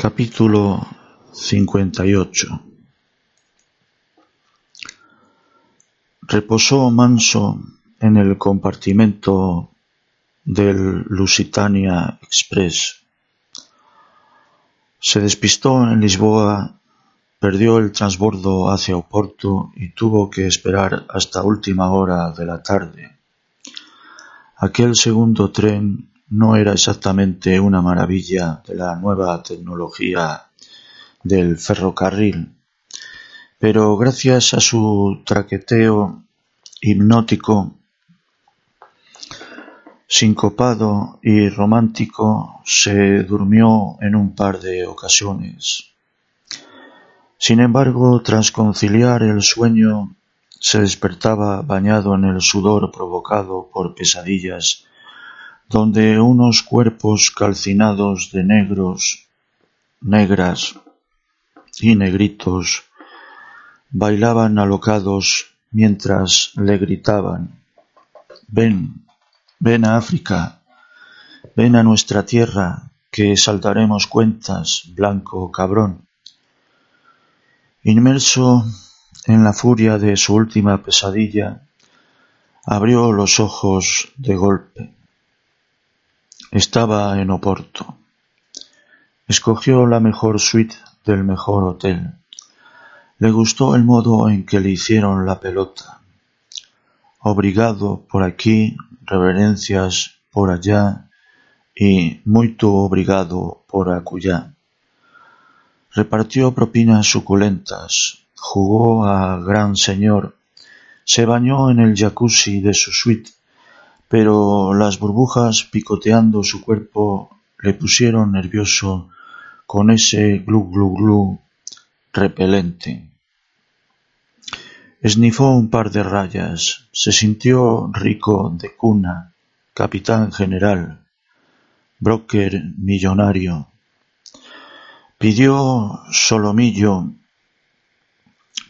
Capítulo ocho Reposó manso en el compartimento del Lusitania Express. Se despistó en Lisboa, perdió el transbordo hacia Oporto y tuvo que esperar hasta última hora de la tarde. Aquel segundo tren no era exactamente una maravilla de la nueva tecnología del ferrocarril, pero gracias a su traqueteo hipnótico, sincopado y romántico, se durmió en un par de ocasiones. Sin embargo, tras conciliar el sueño, se despertaba bañado en el sudor provocado por pesadillas donde unos cuerpos calcinados de negros, negras y negritos bailaban alocados mientras le gritaban Ven, ven a África, ven a nuestra tierra, que saltaremos cuentas, blanco cabrón. Inmerso en la furia de su última pesadilla, abrió los ojos de golpe. Estaba en Oporto. Escogió la mejor suite del mejor hotel. Le gustó el modo en que le hicieron la pelota. Obrigado por aquí, reverencias por allá y muy obrigado por acullá. Repartió propinas suculentas, jugó a gran señor, se bañó en el jacuzzi de su suite pero las burbujas picoteando su cuerpo le pusieron nervioso con ese glu glu glu repelente. Esnifó un par de rayas, se sintió rico de cuna, capitán general, broker millonario. Pidió solomillo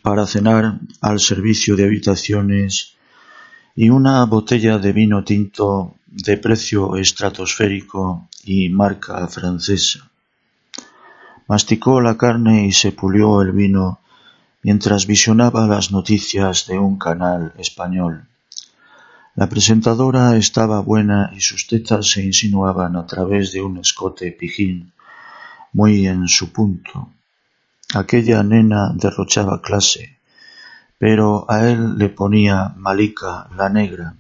para cenar al servicio de habitaciones y una botella de vino tinto de precio estratosférico y marca francesa. Masticó la carne y se pulió el vino mientras visionaba las noticias de un canal español. La presentadora estaba buena y sus tetas se insinuaban a través de un escote pijín, muy en su punto. Aquella nena derrochaba clase, pero a él le ponía Malika la negra.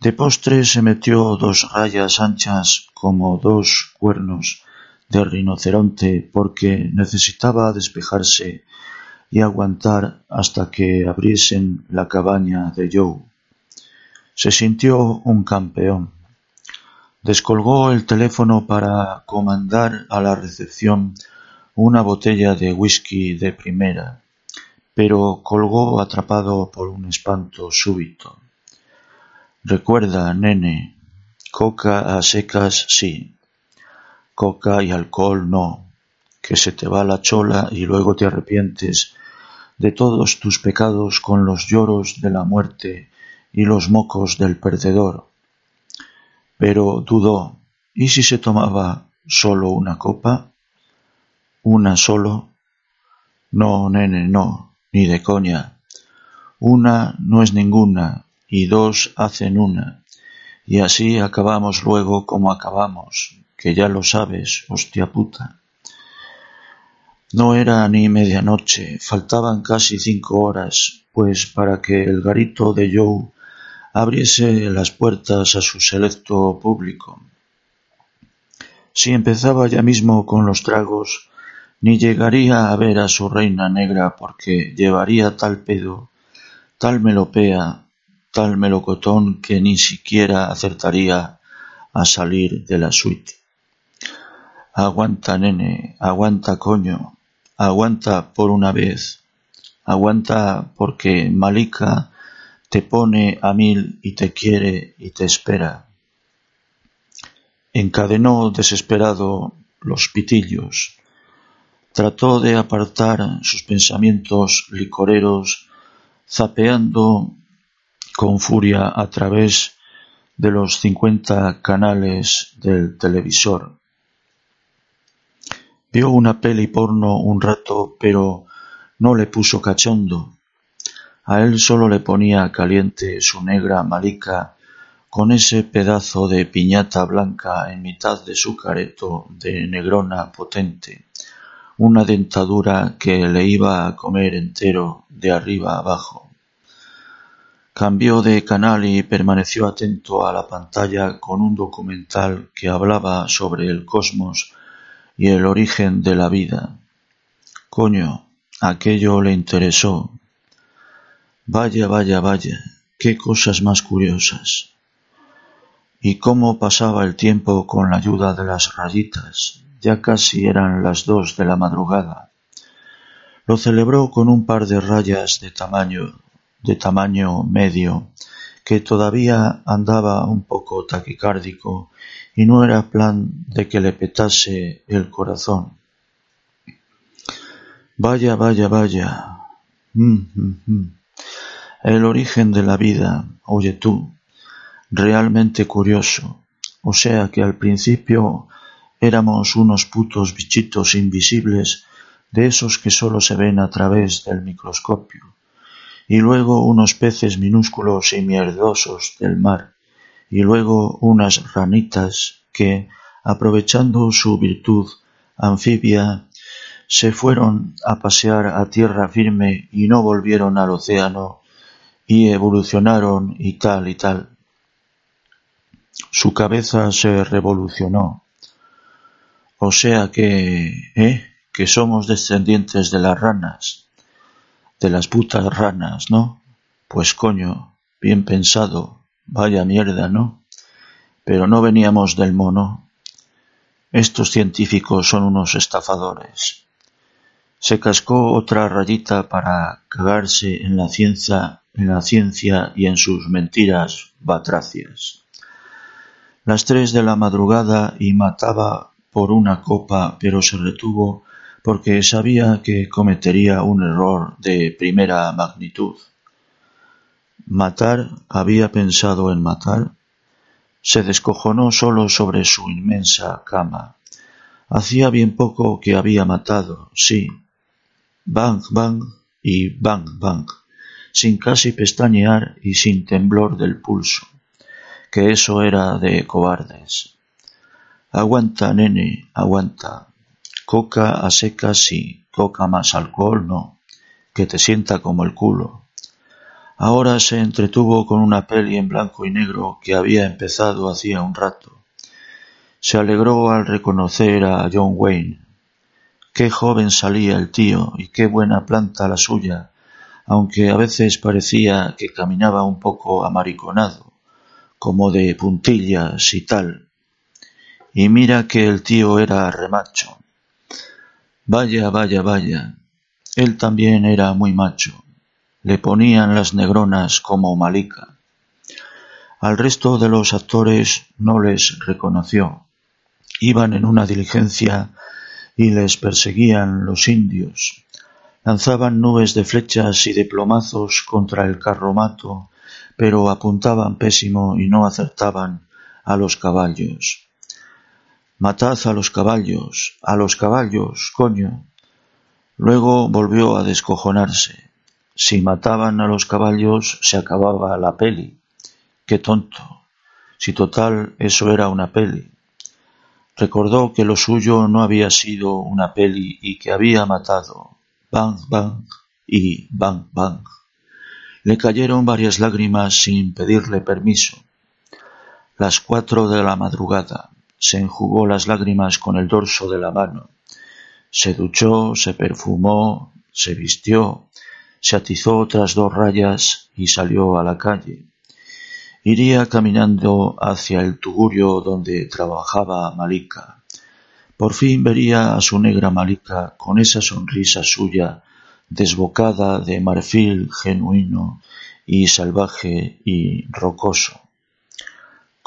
De postre se metió dos rayas anchas como dos cuernos de rinoceronte porque necesitaba despejarse y aguantar hasta que abriesen la cabaña de Joe. Se sintió un campeón. Descolgó el teléfono para comandar a la recepción una botella de whisky de primera pero colgó atrapado por un espanto súbito. Recuerda, nene, coca a secas sí, coca y alcohol no, que se te va la chola y luego te arrepientes de todos tus pecados con los lloros de la muerte y los mocos del perdedor. Pero dudó, ¿y si se tomaba solo una copa? ¿Una solo? No, nene, no, ni de coña. Una no es ninguna, y dos hacen una, y así acabamos luego como acabamos, que ya lo sabes, hostia puta. No era ni medianoche, faltaban casi cinco horas, pues para que el garito de Joe abriese las puertas a su selecto público. Si empezaba ya mismo con los tragos, ni llegaría a ver a su reina negra porque llevaría tal pedo, tal melopea, tal melocotón que ni siquiera acertaría a salir de la suite. Aguanta, nene, aguanta, coño, aguanta por una vez, aguanta porque Malika te pone a mil y te quiere y te espera. Encadenó desesperado los pitillos, Trató de apartar sus pensamientos licoreros, zapeando con furia a través de los cincuenta canales del televisor. Vio una peli porno un rato, pero no le puso cachondo. A él solo le ponía caliente su negra malica con ese pedazo de piñata blanca en mitad de su careto de negrona potente, una dentadura que le iba a comer entero de arriba abajo. Cambió de canal y permaneció atento a la pantalla con un documental que hablaba sobre el cosmos y el origen de la vida. Coño, aquello le interesó. Vaya, vaya, vaya, qué cosas más curiosas y cómo pasaba el tiempo con la ayuda de las rayitas. Ya casi eran las dos de la madrugada. Lo celebró con un par de rayas de tamaño, de tamaño medio, que todavía andaba un poco taquicárdico y no era plan de que le petase el corazón. Vaya, vaya, vaya. Mm, mm, mm. El origen de la vida, oye tú, realmente curioso. O sea que al principio éramos unos putos bichitos invisibles de esos que solo se ven a través del microscopio, y luego unos peces minúsculos y mierdosos del mar, y luego unas ranitas que, aprovechando su virtud anfibia, se fueron a pasear a tierra firme y no volvieron al océano y evolucionaron y tal y tal. Su cabeza se revolucionó. O sea que, ¿eh? Que somos descendientes de las ranas. De las putas ranas, ¿no? Pues coño, bien pensado. Vaya mierda, ¿no? Pero no veníamos del mono. Estos científicos son unos estafadores. Se cascó otra rayita para cagarse en la ciencia, en la ciencia y en sus mentiras batracias las tres de la madrugada y mataba por una copa, pero se retuvo porque sabía que cometería un error de primera magnitud. Matar había pensado en matar. Se descojonó solo sobre su inmensa cama. Hacía bien poco que había matado, sí. Bang, bang y bang, bang, sin casi pestañear y sin temblor del pulso que eso era de cobardes. Aguanta, nene, aguanta. Coca a secas sí, coca más alcohol no, que te sienta como el culo. Ahora se entretuvo con una peli en blanco y negro que había empezado hacía un rato. Se alegró al reconocer a John Wayne. Qué joven salía el tío y qué buena planta la suya, aunque a veces parecía que caminaba un poco amariconado como de puntillas y tal. Y mira que el tío era remacho. Vaya, vaya, vaya. Él también era muy macho. Le ponían las negronas como malica. Al resto de los actores no les reconoció. Iban en una diligencia y les perseguían los indios. Lanzaban nubes de flechas y de plomazos contra el carromato pero apuntaban pésimo y no acertaban a los caballos. Matad a los caballos, a los caballos, coño. Luego volvió a descojonarse. Si mataban a los caballos se acababa la peli. Qué tonto. Si total eso era una peli. Recordó que lo suyo no había sido una peli y que había matado. Bang, bang y bang, bang. Le cayeron varias lágrimas sin pedirle permiso. Las cuatro de la madrugada. Se enjugó las lágrimas con el dorso de la mano. Se duchó, se perfumó, se vistió, se atizó otras dos rayas y salió a la calle. Iría caminando hacia el tugurio donde trabajaba Malika. Por fin vería a su negra Malika con esa sonrisa suya desbocada de marfil genuino y salvaje y rocoso.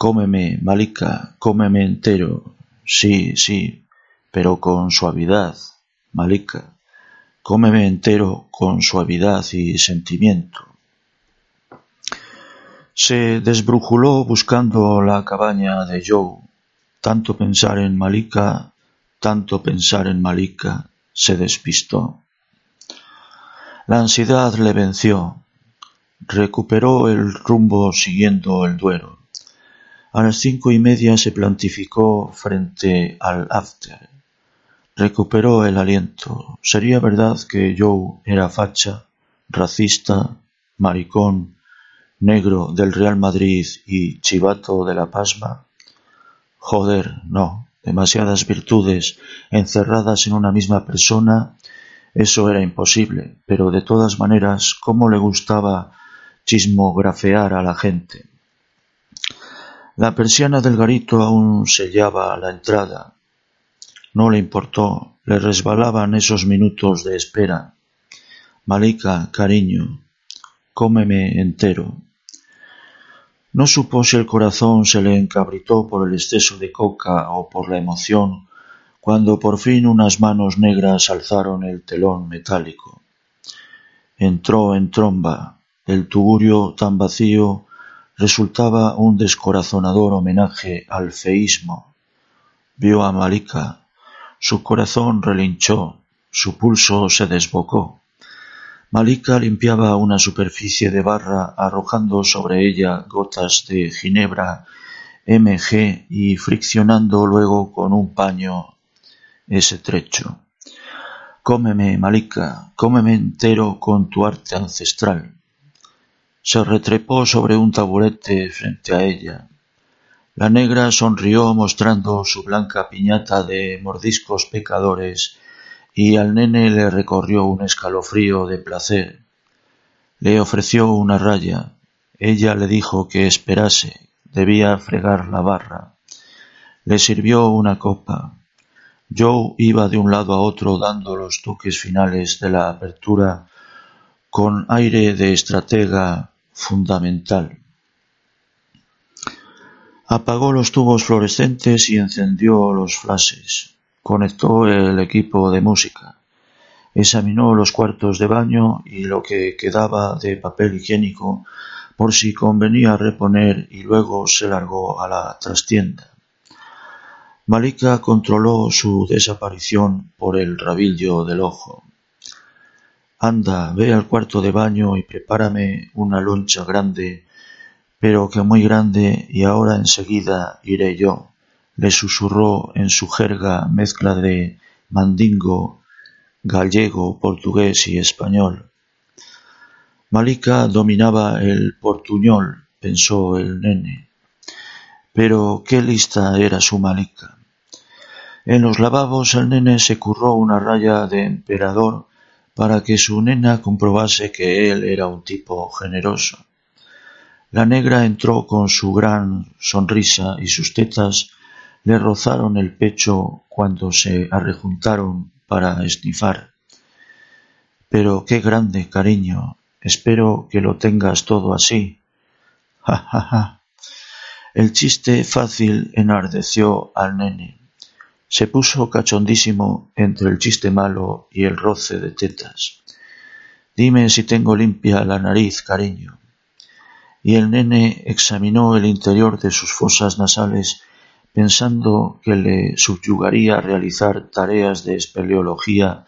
Cómeme, Malika, cómeme entero. Sí, sí, pero con suavidad, Malika. Cómeme entero con suavidad y sentimiento. Se desbrujuló buscando la cabaña de Joe. Tanto pensar en Malika tanto pensar en Malika, se despistó. La ansiedad le venció. Recuperó el rumbo siguiendo el Duero. A las cinco y media se plantificó frente al after. Recuperó el aliento. ¿Sería verdad que Joe era facha, racista, maricón, negro del Real Madrid y chivato de la Pasma? Joder, no. Demasiadas virtudes encerradas en una misma persona, eso era imposible, pero de todas maneras, ¿cómo le gustaba chismografear a la gente? La persiana del garito aún sellaba la entrada. No le importó, le resbalaban esos minutos de espera. Malika, cariño, cómeme entero. No supo si el corazón se le encabritó por el exceso de coca o por la emoción, cuando por fin unas manos negras alzaron el telón metálico. Entró en tromba. El tugurio tan vacío resultaba un descorazonador homenaje al feísmo. Vio a Malika. Su corazón relinchó, su pulso se desbocó. Malika limpiaba una superficie de barra arrojando sobre ella gotas de ginebra mg y friccionando luego con un paño ese trecho. Cómeme, Malika, cómeme entero con tu arte ancestral. Se retrepó sobre un taburete frente a ella. La negra sonrió mostrando su blanca piñata de mordiscos pecadores y al nene le recorrió un escalofrío de placer. Le ofreció una raya. Ella le dijo que esperase, debía fregar la barra. Le sirvió una copa. Joe iba de un lado a otro dando los toques finales de la apertura con aire de estratega fundamental. Apagó los tubos fluorescentes y encendió los flashes. Conectó el equipo de música, examinó los cuartos de baño y lo que quedaba de papel higiénico por si convenía reponer y luego se largó a la trastienda. Malika controló su desaparición por el rabillo del ojo. Anda, ve al cuarto de baño y prepárame una loncha grande, pero que muy grande, y ahora enseguida iré yo le susurró en su jerga mezcla de mandingo, gallego, portugués y español. Malika dominaba el portuñol, pensó el nene. Pero qué lista era su Malika. En los lavabos el nene se curró una raya de emperador para que su nena comprobase que él era un tipo generoso. La negra entró con su gran sonrisa y sus tetas le rozaron el pecho cuando se arrejuntaron para esnifar. Pero qué grande, cariño. Espero que lo tengas todo así. Ja, ja, ja. El chiste fácil enardeció al nene. Se puso cachondísimo entre el chiste malo y el roce de tetas. Dime si tengo limpia la nariz, cariño. Y el nene examinó el interior de sus fosas nasales pensando que le subyugaría realizar tareas de espeleología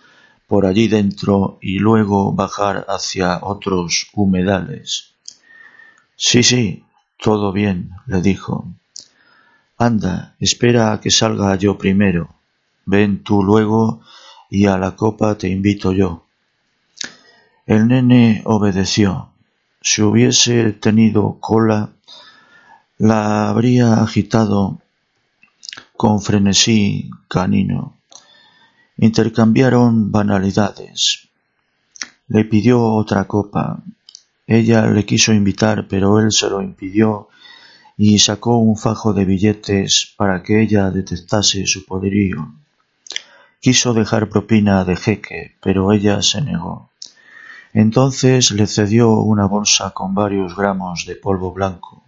por allí dentro y luego bajar hacia otros humedales. Sí, sí, todo bien, le dijo. Anda, espera a que salga yo primero. Ven tú luego y a la copa te invito yo. El nene obedeció. Si hubiese tenido cola, la habría agitado con frenesí canino. Intercambiaron banalidades. Le pidió otra copa. Ella le quiso invitar, pero él se lo impidió y sacó un fajo de billetes para que ella detectase su poderío. Quiso dejar propina de jeque, pero ella se negó. Entonces le cedió una bolsa con varios gramos de polvo blanco.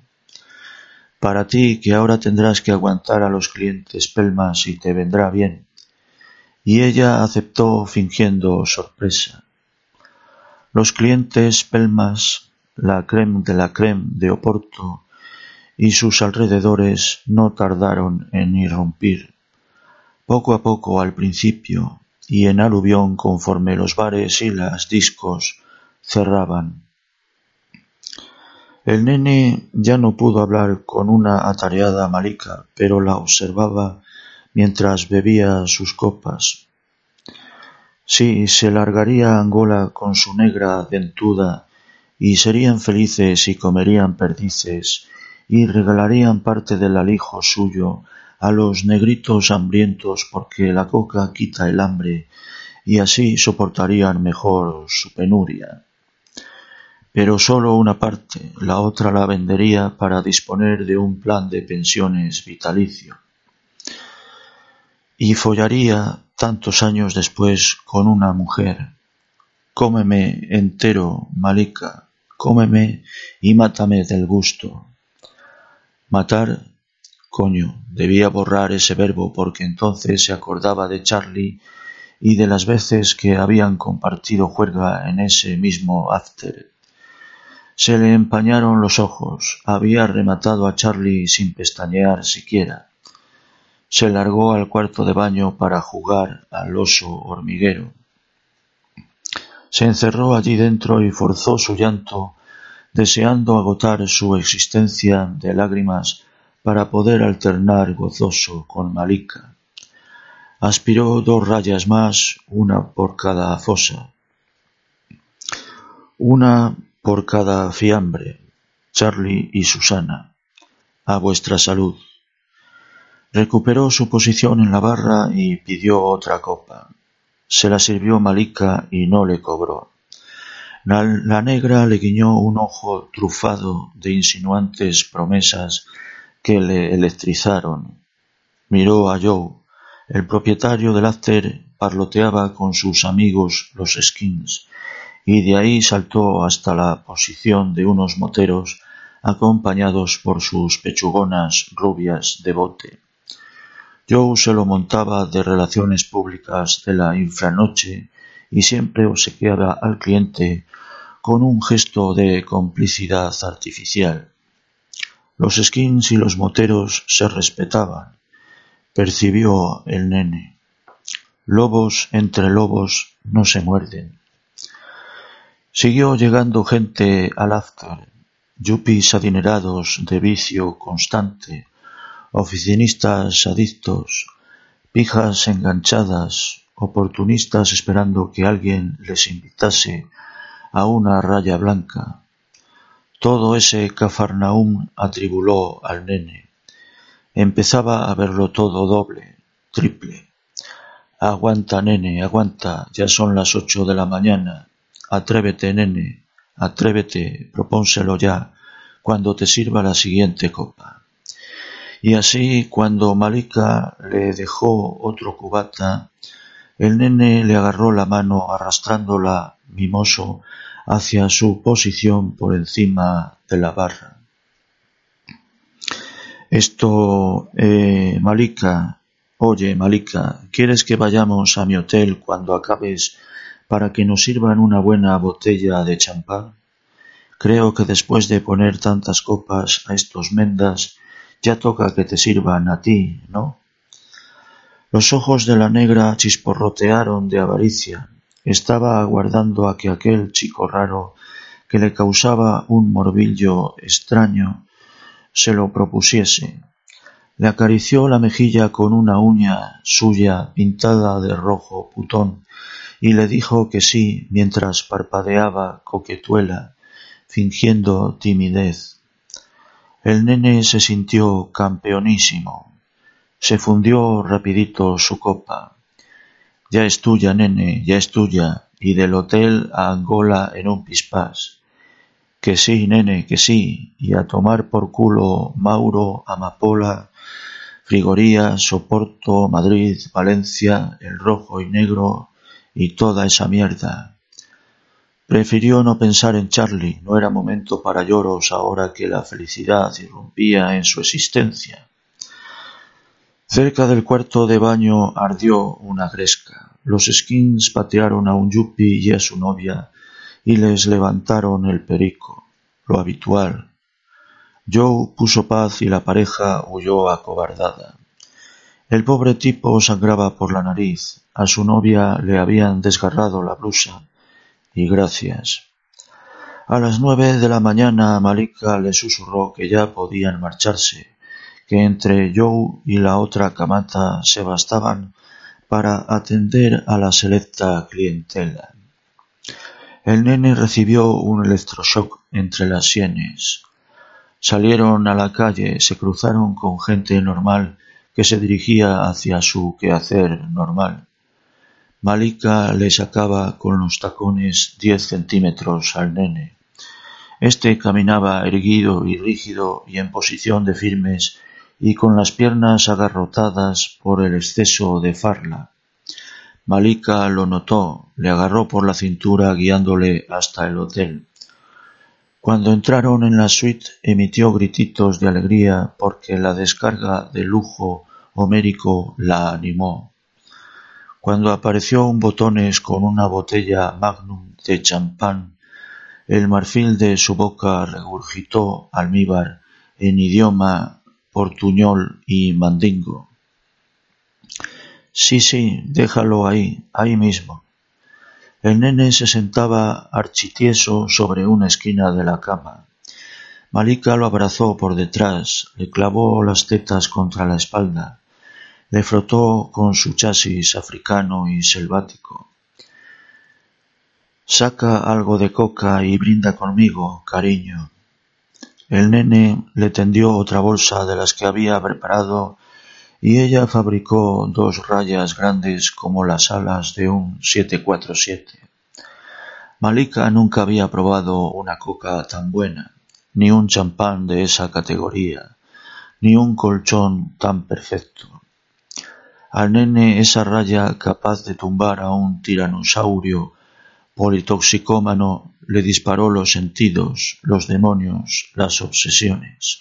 Para ti que ahora tendrás que aguantar a los clientes pelmas y te vendrá bien. Y ella aceptó fingiendo sorpresa. Los clientes pelmas, la creme de la creme de Oporto y sus alrededores no tardaron en irrumpir. poco a poco al principio y en aluvión conforme los bares y las discos cerraban. El nene ya no pudo hablar con una atareada Malika, pero la observaba mientras bebía sus copas. Sí, se largaría Angola con su negra dentuda, y serían felices y comerían perdices, y regalarían parte del alijo suyo a los negritos hambrientos porque la coca quita el hambre, y así soportarían mejor su penuria pero sólo una parte, la otra la vendería para disponer de un plan de pensiones vitalicio. Y follaría tantos años después con una mujer. Cómeme entero, Malika, cómeme y mátame del gusto. Matar, coño, debía borrar ese verbo porque entonces se acordaba de Charlie y de las veces que habían compartido juerga en ese mismo after se le empañaron los ojos. Había rematado a Charlie sin pestañear siquiera. Se largó al cuarto de baño para jugar al oso hormiguero. Se encerró allí dentro y forzó su llanto, deseando agotar su existencia de lágrimas para poder alternar gozoso con Malika. Aspiró dos rayas más, una por cada fosa. Una por cada fiambre, Charlie y Susana, a vuestra salud. Recuperó su posición en la barra y pidió otra copa. Se la sirvió Malika y no le cobró. La, negra le guiñó un ojo trufado de insinuantes promesas que le electrizaron. Miró a Joe. El propietario del after parloteaba con sus amigos los skins y de ahí saltó hasta la posición de unos moteros acompañados por sus pechugonas rubias de bote. Joe se lo montaba de relaciones públicas de la infranoche y siempre obsequiaba al cliente con un gesto de complicidad artificial. Los skins y los moteros se respetaban, percibió el nene. Lobos entre lobos no se muerden. Siguió llegando gente al after, yuppies adinerados de vicio constante, oficinistas adictos, pijas enganchadas, oportunistas esperando que alguien les invitase a una raya blanca. Todo ese Cafarnaum atribuló al nene. Empezaba a verlo todo doble, triple. Aguanta, nene, aguanta, ya son las ocho de la mañana Atrévete, nene, atrévete, propónselo ya, cuando te sirva la siguiente copa. Y así, cuando Malika le dejó otro cubata, el nene le agarró la mano arrastrándola mimoso hacia su posición por encima de la barra. Esto, eh, Malika, oye, Malika, ¿quieres que vayamos a mi hotel cuando acabes para que nos sirvan una buena botella de champán? Creo que después de poner tantas copas a estos mendas, ya toca que te sirvan a ti, ¿no? Los ojos de la negra chisporrotearon de avaricia. Estaba aguardando a que aquel chico raro, que le causaba un morbillo extraño, se lo propusiese. Le acarició la mejilla con una uña suya pintada de rojo putón y le dijo que sí mientras parpadeaba coquetuela, fingiendo timidez. El nene se sintió campeonísimo. Se fundió rapidito su copa. Ya es tuya, nene, ya es tuya, y del hotel a Angola en un pispás. Que sí, nene, que sí, y a tomar por culo Mauro, Amapola, Frigoría, Soporto, Madrid, Valencia, el rojo y negro, y toda esa mierda. Prefirió no pensar en Charlie, no era momento para lloros ahora que la felicidad irrumpía en su existencia. Cerca del cuarto de baño ardió una gresca. Los skins patearon a un yuppie y a su novia y les levantaron el perico, lo habitual. Joe puso paz y la pareja huyó acobardada. El pobre tipo sangraba por la nariz, a su novia le habían desgarrado la blusa, y gracias. A las nueve de la mañana Malika le susurró que ya podían marcharse, que entre Joe y la otra camata se bastaban para atender a la selecta clientela. El nene recibió un electroshock entre las sienes. Salieron a la calle, se cruzaron con gente normal que se dirigía hacia su quehacer normal. Malika le sacaba con los tacones diez centímetros al nene. Este caminaba erguido y rígido y en posición de firmes y con las piernas agarrotadas por el exceso de farla. Malika lo notó, le agarró por la cintura guiándole hasta el hotel. Cuando entraron en la suite emitió grititos de alegría porque la descarga de lujo homérico la animó. Cuando apareció un botones con una botella magnum de champán, el marfil de su boca regurgitó almíbar en idioma portuñol y mandingo. Sí, sí, déjalo ahí, ahí mismo. El nene se sentaba architieso sobre una esquina de la cama. Malika lo abrazó por detrás, le clavó las tetas contra la espalda, le frotó con su chasis africano y selvático. Saca algo de coca y brinda conmigo, cariño. El nene le tendió otra bolsa de las que había preparado y ella fabricó dos rayas grandes como las alas de un 747. Malika nunca había probado una coca tan buena, ni un champán de esa categoría, ni un colchón tan perfecto. Al nene esa raya capaz de tumbar a un tiranosaurio politoxicómano le disparó los sentidos, los demonios, las obsesiones.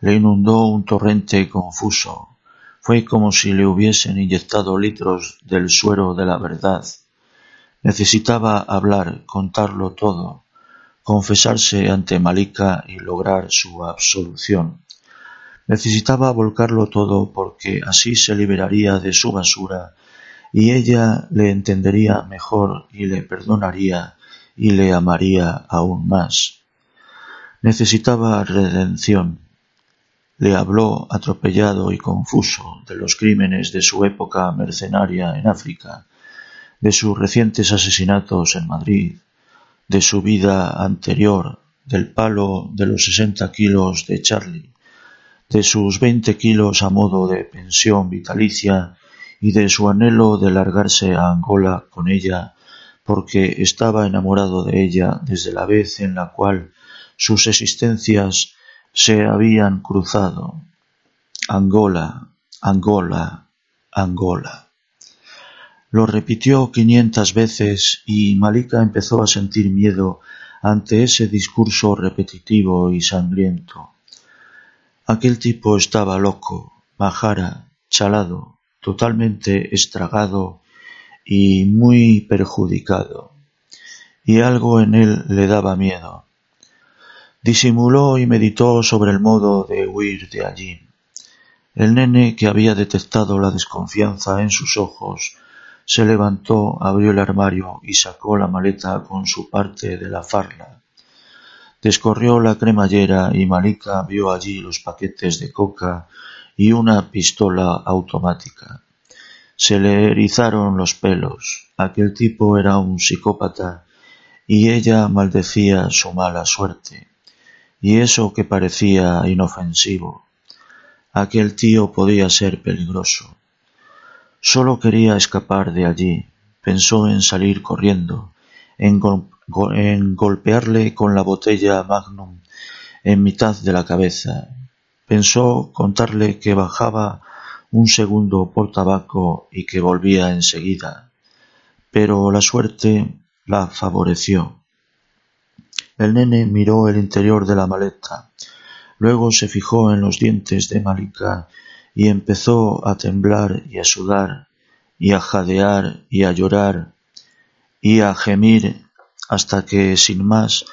Le inundó un torrente confuso. Fue como si le hubiesen inyectado litros del suero de la verdad. Necesitaba hablar, contarlo todo, confesarse ante Malika y lograr su absolución. Necesitaba volcarlo todo porque así se liberaría de su basura y ella le entendería mejor y le perdonaría y le amaría aún más. Necesitaba redención. Le habló atropellado y confuso de los crímenes de su época mercenaria en África, de sus recientes asesinatos en Madrid, de su vida anterior, del palo de los sesenta kilos de Charlie, de sus veinte kilos a modo de pensión vitalicia y de su anhelo de largarse a Angola con ella porque estaba enamorado de ella desde la vez en la cual sus existencias se habían cruzado. Angola, Angola, Angola. Lo repitió quinientas veces y Malika empezó a sentir miedo ante ese discurso repetitivo y sangriento. Aquel tipo estaba loco, majara, chalado, totalmente estragado y muy perjudicado, y algo en él le daba miedo. Disimuló y meditó sobre el modo de huir de allí. El nene, que había detectado la desconfianza en sus ojos, se levantó, abrió el armario y sacó la maleta con su parte de la farla. Descorrió la cremallera y Malika vio allí los paquetes de coca y una pistola automática. Se le erizaron los pelos. Aquel tipo era un psicópata y ella maldecía su mala suerte y eso que parecía inofensivo. Aquel tío podía ser peligroso. Solo quería escapar de allí. Pensó en salir corriendo, en, en golpearle con la botella Magnum en mitad de la cabeza. Pensó contarle que bajaba un segundo por tabaco y que volvía enseguida. Pero la suerte la favoreció. El nene miró el interior de la maleta, luego se fijó en los dientes de Malika y empezó a temblar y a sudar y a jadear y a llorar y a gemir hasta que sin más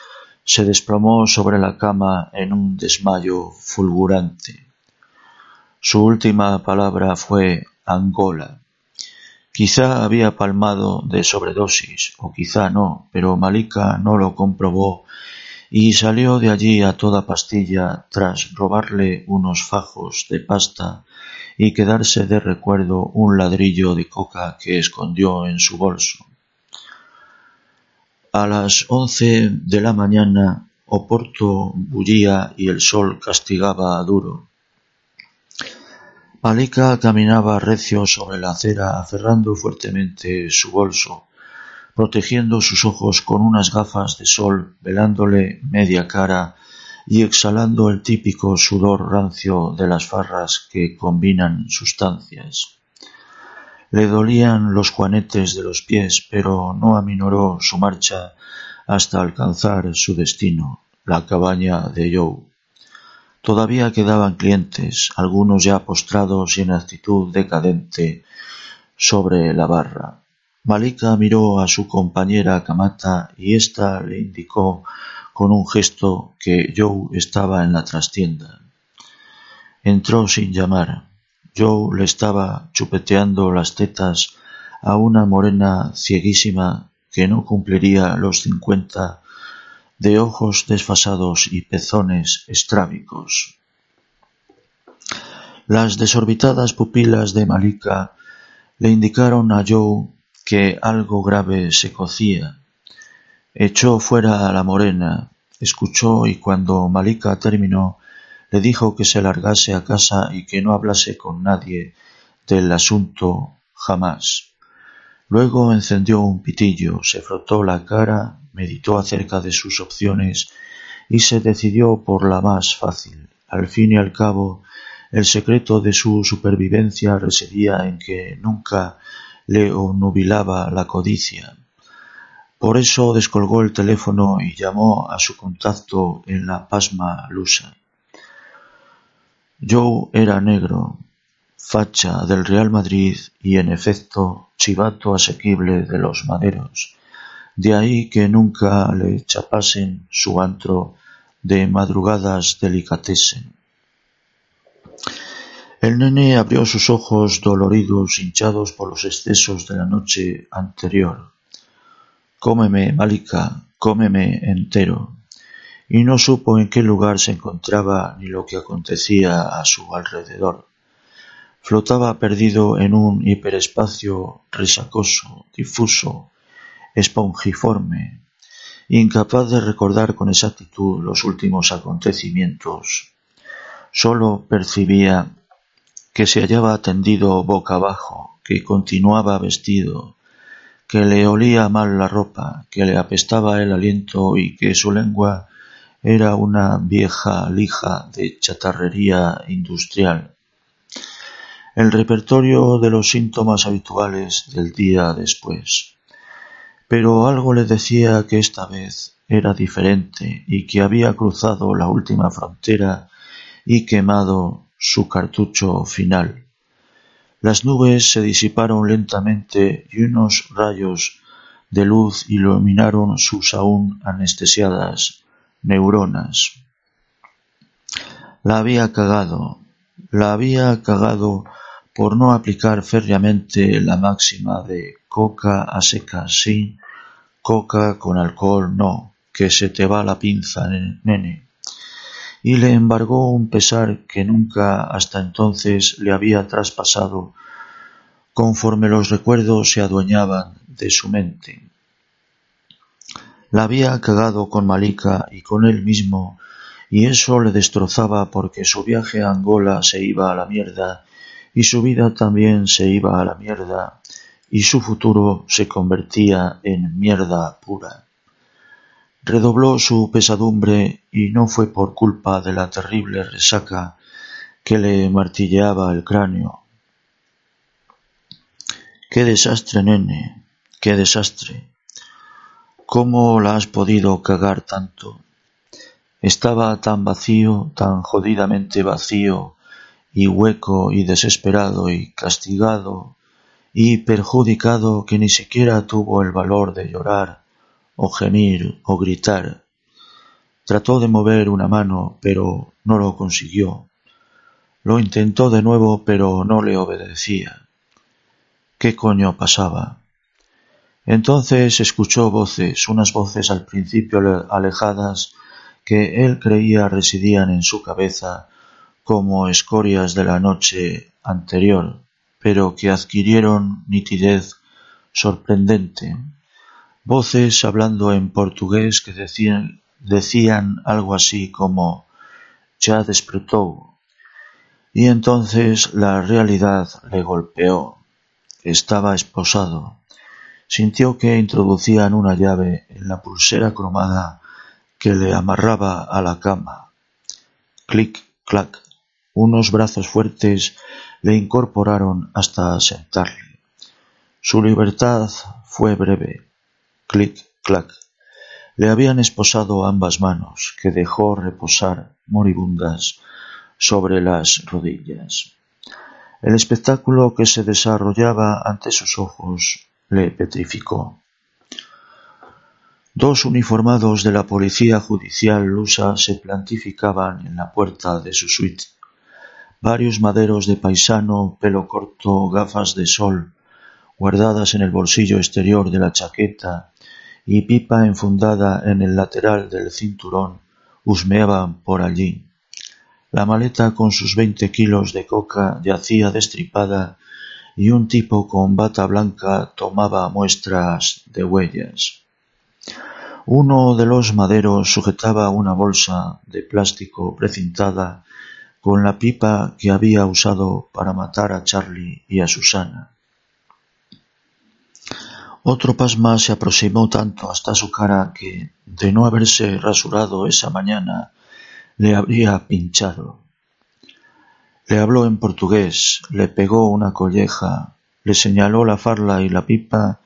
se desplomó sobre la cama en un desmayo fulgurante. Su última palabra fue Angola. Quizá había palmado de sobredosis, o quizá no, pero Malika no lo comprobó y salió de allí a toda pastilla tras robarle unos fajos de pasta y quedarse de recuerdo un ladrillo de coca que escondió en su bolso. A las once de la mañana Oporto bullía y el sol castigaba a duro. Caminaba recio sobre la acera aferrando fuertemente su bolso, protegiendo sus ojos con unas gafas de sol, velándole media cara y exhalando el típico sudor rancio de las farras que combinan sustancias. Le dolían los juanetes de los pies, pero no aminoró su marcha hasta alcanzar su destino, la cabaña de Joe. Todavía quedaban clientes, algunos ya postrados y en actitud decadente sobre la barra. Malika miró a su compañera Kamata y ésta le indicó con un gesto que Joe estaba en la trastienda. Entró sin llamar. Joe le estaba chupeteando las tetas a una morena cieguísima que no cumpliría los cincuenta de ojos desfasados y pezones estrábicos. Las desorbitadas pupilas de Malika le indicaron a Joe que algo grave se cocía. Echó fuera a la morena, escuchó y cuando Malika terminó, le dijo que se largase a casa y que no hablase con nadie del asunto jamás. Luego encendió un pitillo, se frotó la cara, meditó acerca de sus opciones y se decidió por la más fácil. Al fin y al cabo, el secreto de su supervivencia residía en que nunca le onubilaba la codicia. Por eso descolgó el teléfono y llamó a su contacto en la pasma lusa. Joe era negro, facha del Real Madrid y en efecto chivato asequible de los maderos, de ahí que nunca le chapasen su antro de madrugadas delicatesen. El nene abrió sus ojos doloridos, hinchados por los excesos de la noche anterior. Cómeme, Malika, cómeme entero. Y no supo en qué lugar se encontraba ni lo que acontecía a su alrededor. Flotaba perdido en un hiperespacio resacoso, difuso, espongiforme, incapaz de recordar con exactitud los últimos acontecimientos. Sólo percibía que se hallaba tendido boca abajo, que continuaba vestido, que le olía mal la ropa, que le apestaba el aliento y que su lengua era una vieja lija de chatarrería industrial el repertorio de los síntomas habituales del día después. Pero algo le decía que esta vez era diferente y que había cruzado la última frontera y quemado su cartucho final. Las nubes se disiparon lentamente y unos rayos de luz iluminaron sus aún anestesiadas neuronas. La había cagado, la había cagado por no aplicar férreamente la máxima de coca a seca sí, coca con alcohol no, que se te va la pinza, nene. Y le embargó un pesar que nunca hasta entonces le había traspasado conforme los recuerdos se adueñaban de su mente. La había cagado con Malika y con él mismo, y eso le destrozaba porque su viaje a Angola se iba a la mierda y su vida también se iba a la mierda y su futuro se convertía en mierda pura. Redobló su pesadumbre y no fue por culpa de la terrible resaca que le martilleaba el cráneo. Qué desastre, nene, qué desastre. ¿Cómo la has podido cagar tanto? Estaba tan vacío, tan jodidamente vacío, y hueco y desesperado y castigado y perjudicado que ni siquiera tuvo el valor de llorar o gemir o gritar. Trató de mover una mano, pero no lo consiguió. Lo intentó de nuevo, pero no le obedecía. ¿Qué coño pasaba? Entonces escuchó voces, unas voces al principio alejadas que él creía residían en su cabeza como escorias de la noche anterior, pero que adquirieron nitidez sorprendente. Voces hablando en portugués que decían, algo así como ya despertó. Y entonces la realidad le golpeó. Estaba esposado. Sintió que introducían una llave en la pulsera cromada que le amarraba a la cama. Clic, clac. Unos brazos fuertes le incorporaron hasta sentarle. Su libertad fue breve. Clic, clac. Le habían esposado ambas manos, que dejó reposar moribundas sobre las rodillas. El espectáculo que se desarrollaba ante sus ojos le petrificó. Dos uniformados de la policía judicial lusa se plantificaban en la puerta de su suite. Varios maderos de paisano, pelo corto, gafas de sol, guardadas en el bolsillo exterior de la chaqueta, y pipa enfundada en el lateral del cinturón, husmeaban por allí. La maleta con sus veinte kilos de coca yacía destripada y un tipo con bata blanca tomaba muestras de huellas. Uno de los maderos sujetaba una bolsa de plástico precintada con la pipa que había usado para matar a Charlie y a Susana. Otro pasma se aproximó tanto hasta su cara que, de no haberse rasurado esa mañana, le habría pinchado. Le habló en portugués, le pegó una colleja, le señaló la farla y la pipa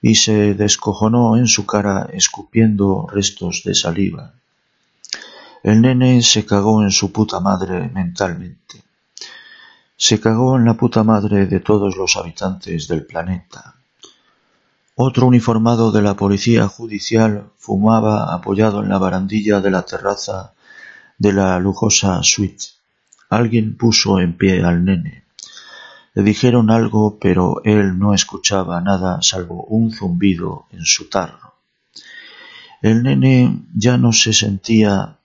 y se descojonó en su cara escupiendo restos de saliva. El nene se cagó en su puta madre mentalmente. Se cagó en la puta madre de todos los habitantes del planeta. Otro uniformado de la policía judicial fumaba apoyado en la barandilla de la terraza de la lujosa suite. Alguien puso en pie al nene. Le dijeron algo, pero él no escuchaba nada salvo un zumbido en su tarro. El nene ya no se sentía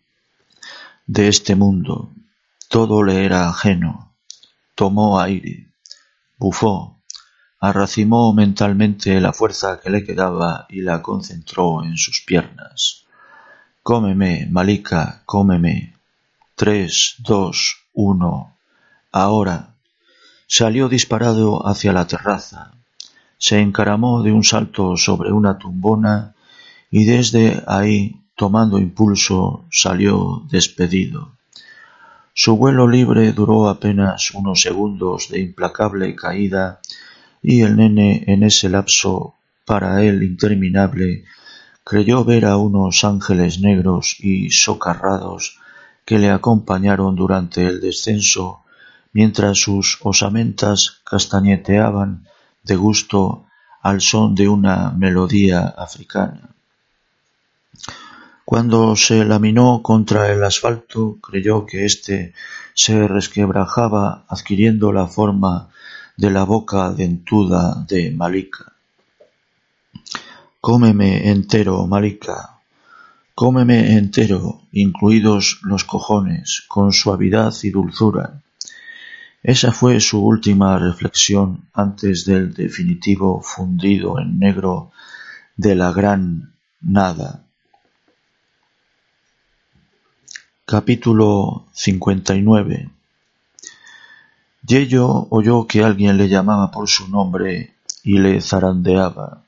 de este mundo. Todo le era ajeno. Tomó aire. Bufó. Arracimó mentalmente la fuerza que le quedaba y la concentró en sus piernas. Cómeme, Malika, cómeme. Tres, dos, uno. Ahora. Salió disparado hacia la terraza, se encaramó de un salto sobre una tumbona y desde ahí, tomando impulso, salió despedido. Su vuelo libre duró apenas unos segundos de implacable caída y el nene en ese lapso, para él interminable, creyó ver a unos ángeles negros y socarrados que le acompañaron durante el descenso mientras sus osamentas castañeteaban de gusto al son de una melodía africana. Cuando se laminó contra el asfalto, creyó que éste se resquebrajaba adquiriendo la forma de la boca dentuda de Malika. Cómeme entero, Malika. Cómeme entero, incluidos los cojones, con suavidad y dulzura. Esa fue su última reflexión antes del definitivo fundido en negro de la gran nada. Capítulo 59 Yello oyó que alguien le llamaba por su nombre y le zarandeaba.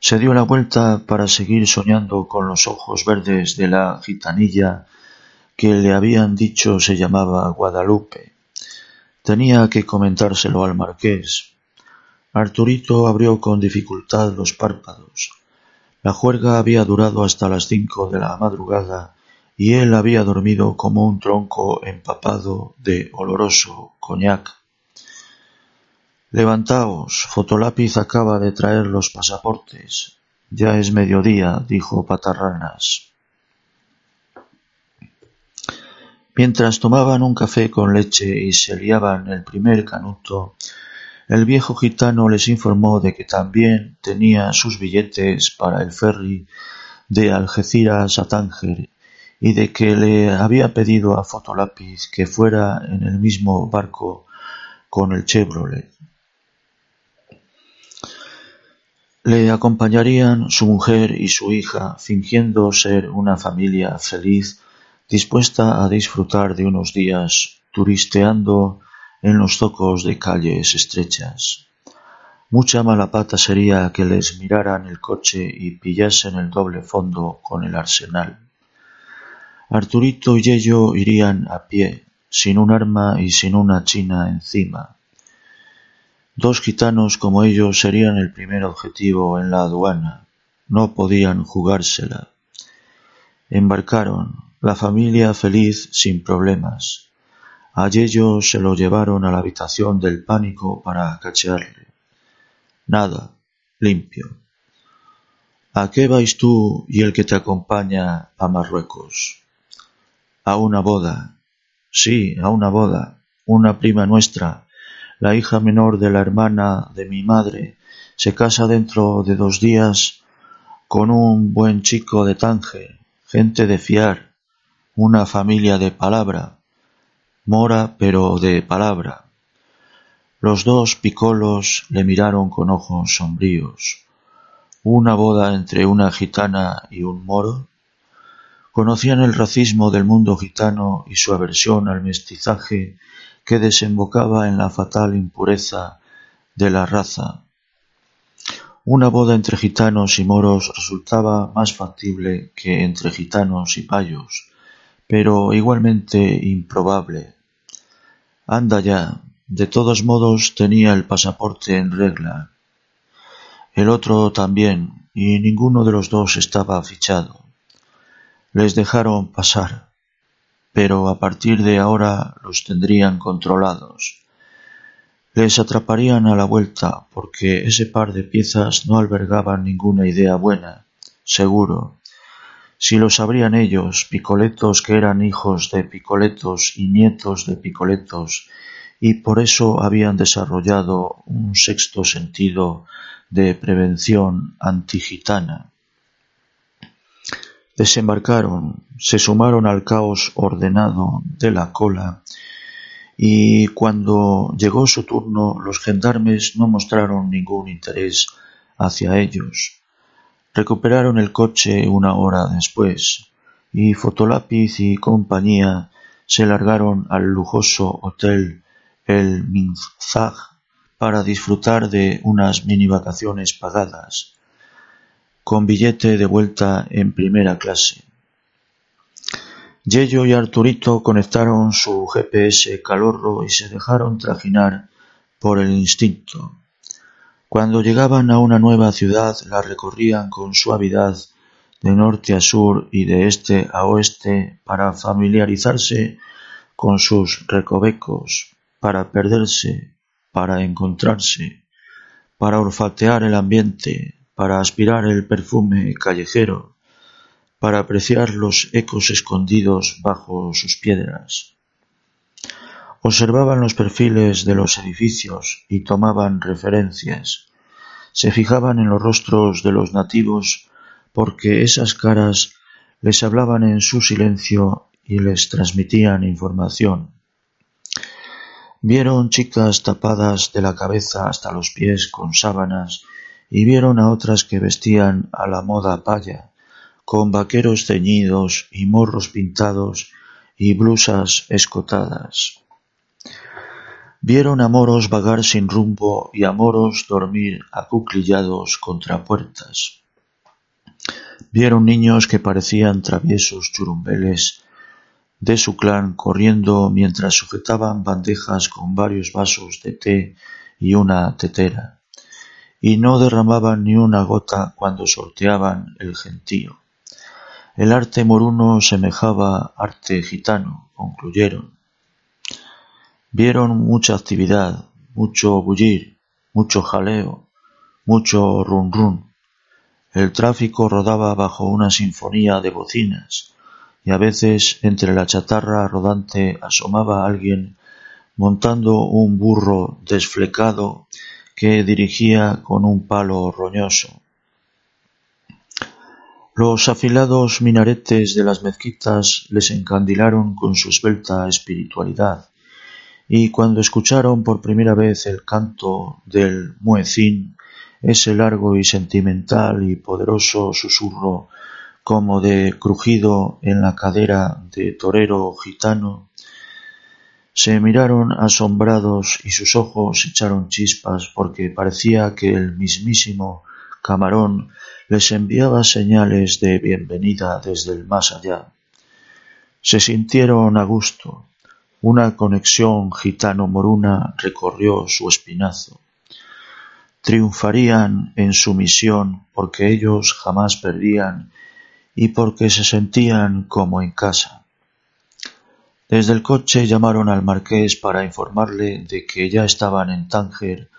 Se dio la vuelta para seguir soñando con los ojos verdes de la gitanilla que le habían dicho se llamaba Guadalupe. Tenía que comentárselo al marqués. Arturito abrió con dificultad los párpados. La juerga había durado hasta las cinco de la madrugada y él había dormido como un tronco empapado de oloroso coñac. Levantaos, Fotolápiz acaba de traer los pasaportes. Ya es mediodía, dijo Patarranas. Mientras tomaban un café con leche y se liaban el primer canuto, el viejo gitano les informó de que también tenía sus billetes para el ferry de Algeciras a Tánger y de que le había pedido a Fotolápiz que fuera en el mismo barco con el Chevrolet. Le acompañarían su mujer y su hija, fingiendo ser una familia feliz, dispuesta a disfrutar de unos días turisteando en los zocos de calles estrechas. Mucha mala pata sería que les miraran el coche y pillasen el doble fondo con el arsenal. Arturito y Yello irían a pie, sin un arma y sin una china encima. Dos gitanos como ellos serían el primer objetivo en la aduana. No podían jugársela. Embarcaron, la familia feliz sin problemas. A Yello se lo llevaron a la habitación del pánico para cachearle. Nada, limpio. ¿A qué vais tú y el que te acompaña a Marruecos? A una boda. Sí, a una boda. Una prima nuestra, la hija menor de la hermana de mi madre, se casa dentro de dos días con un buen chico de Tánger, gente de fiar, una familia de palabra, mora pero de palabra. Los dos picolos le miraron con ojos sombríos. ¿Una boda entre una gitana y un moro? Conocían el racismo del mundo gitano y su aversión al mestizaje que desembocaba en la fatal impureza de la raza. Una boda entre gitanos y moros resultaba más factible que entre gitanos y payos, pero igualmente improbable. Anda ya, de todos modos tenía el pasaporte en regla. El otro también, y ninguno de los dos estaba fichado. Les dejaron pasar, pero a partir de ahora los tendrían controlados. Les atraparían a la vuelta porque ese par de piezas no albergaban ninguna idea buena, seguro. Si lo sabrían ellos, picoletos que eran hijos de picoletos y nietos de picoletos, y por eso habían desarrollado un sexto sentido de prevención antigitana. Desembarcaron, se sumaron al caos ordenado de la cola y cuando llegó su turno los gendarmes no mostraron ningún interés hacia ellos. Recuperaron el coche una hora después y Fotolápiz y compañía se largaron al lujoso hotel El Minzag para disfrutar de unas mini vacaciones pagadas con billete de vuelta en primera clase. Yello y Arturito conectaron su GPS calorro y se dejaron trajinar por el instinto. Cuando llegaban a una nueva ciudad la recorrían con suavidad de norte a sur y de este a oeste para familiarizarse con sus recovecos, para perderse, para encontrarse, para olfatear el ambiente, para aspirar el perfume callejero, para apreciar los ecos escondidos bajo sus piedras. Observaban los perfiles de los edificios y tomaban referencias. Se fijaban en los rostros de los nativos porque esas caras les hablaban en su silencio y les transmitían información. Vieron chicas tapadas de la cabeza hasta los pies con sábanas y vieron a otras que vestían a la moda paya, con vaqueros ceñidos y morros pintados y blusas escotadas. Vieron a moros vagar sin rumbo y a moros dormir acuclillados contra puertas. Vieron niños que parecían traviesos churumbeles de su clan corriendo mientras sujetaban bandejas con varios vasos de té y una tetera y no derramaban ni una gota cuando sorteaban el gentío. El arte moruno semejaba arte gitano, concluyeron. Vieron mucha actividad, mucho bullir, mucho jaleo, mucho run run. El tráfico rodaba bajo una sinfonía de bocinas, y a veces entre la chatarra rodante asomaba alguien montando un burro desflecado que dirigía con un palo roñoso. Los afilados minaretes de las mezquitas les encandilaron con su esbelta espiritualidad, y cuando escucharon por primera vez el canto del muecín, ese largo y sentimental y poderoso susurro como de crujido en la cadera de torero gitano, se miraron asombrados y sus ojos echaron chispas porque parecía que el mismísimo camarón les enviaba señales de bienvenida desde el más allá. Se sintieron a gusto. Una conexión gitano-moruna recorrió su espinazo. Triunfarían en su misión porque ellos jamás perdían y porque se sentían como en casa. Desde el coche llamaron al marqués para informarle de que ya estaban en Tánger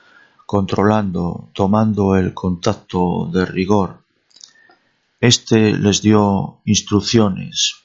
controlando, tomando el contacto de rigor. Este les dio instrucciones.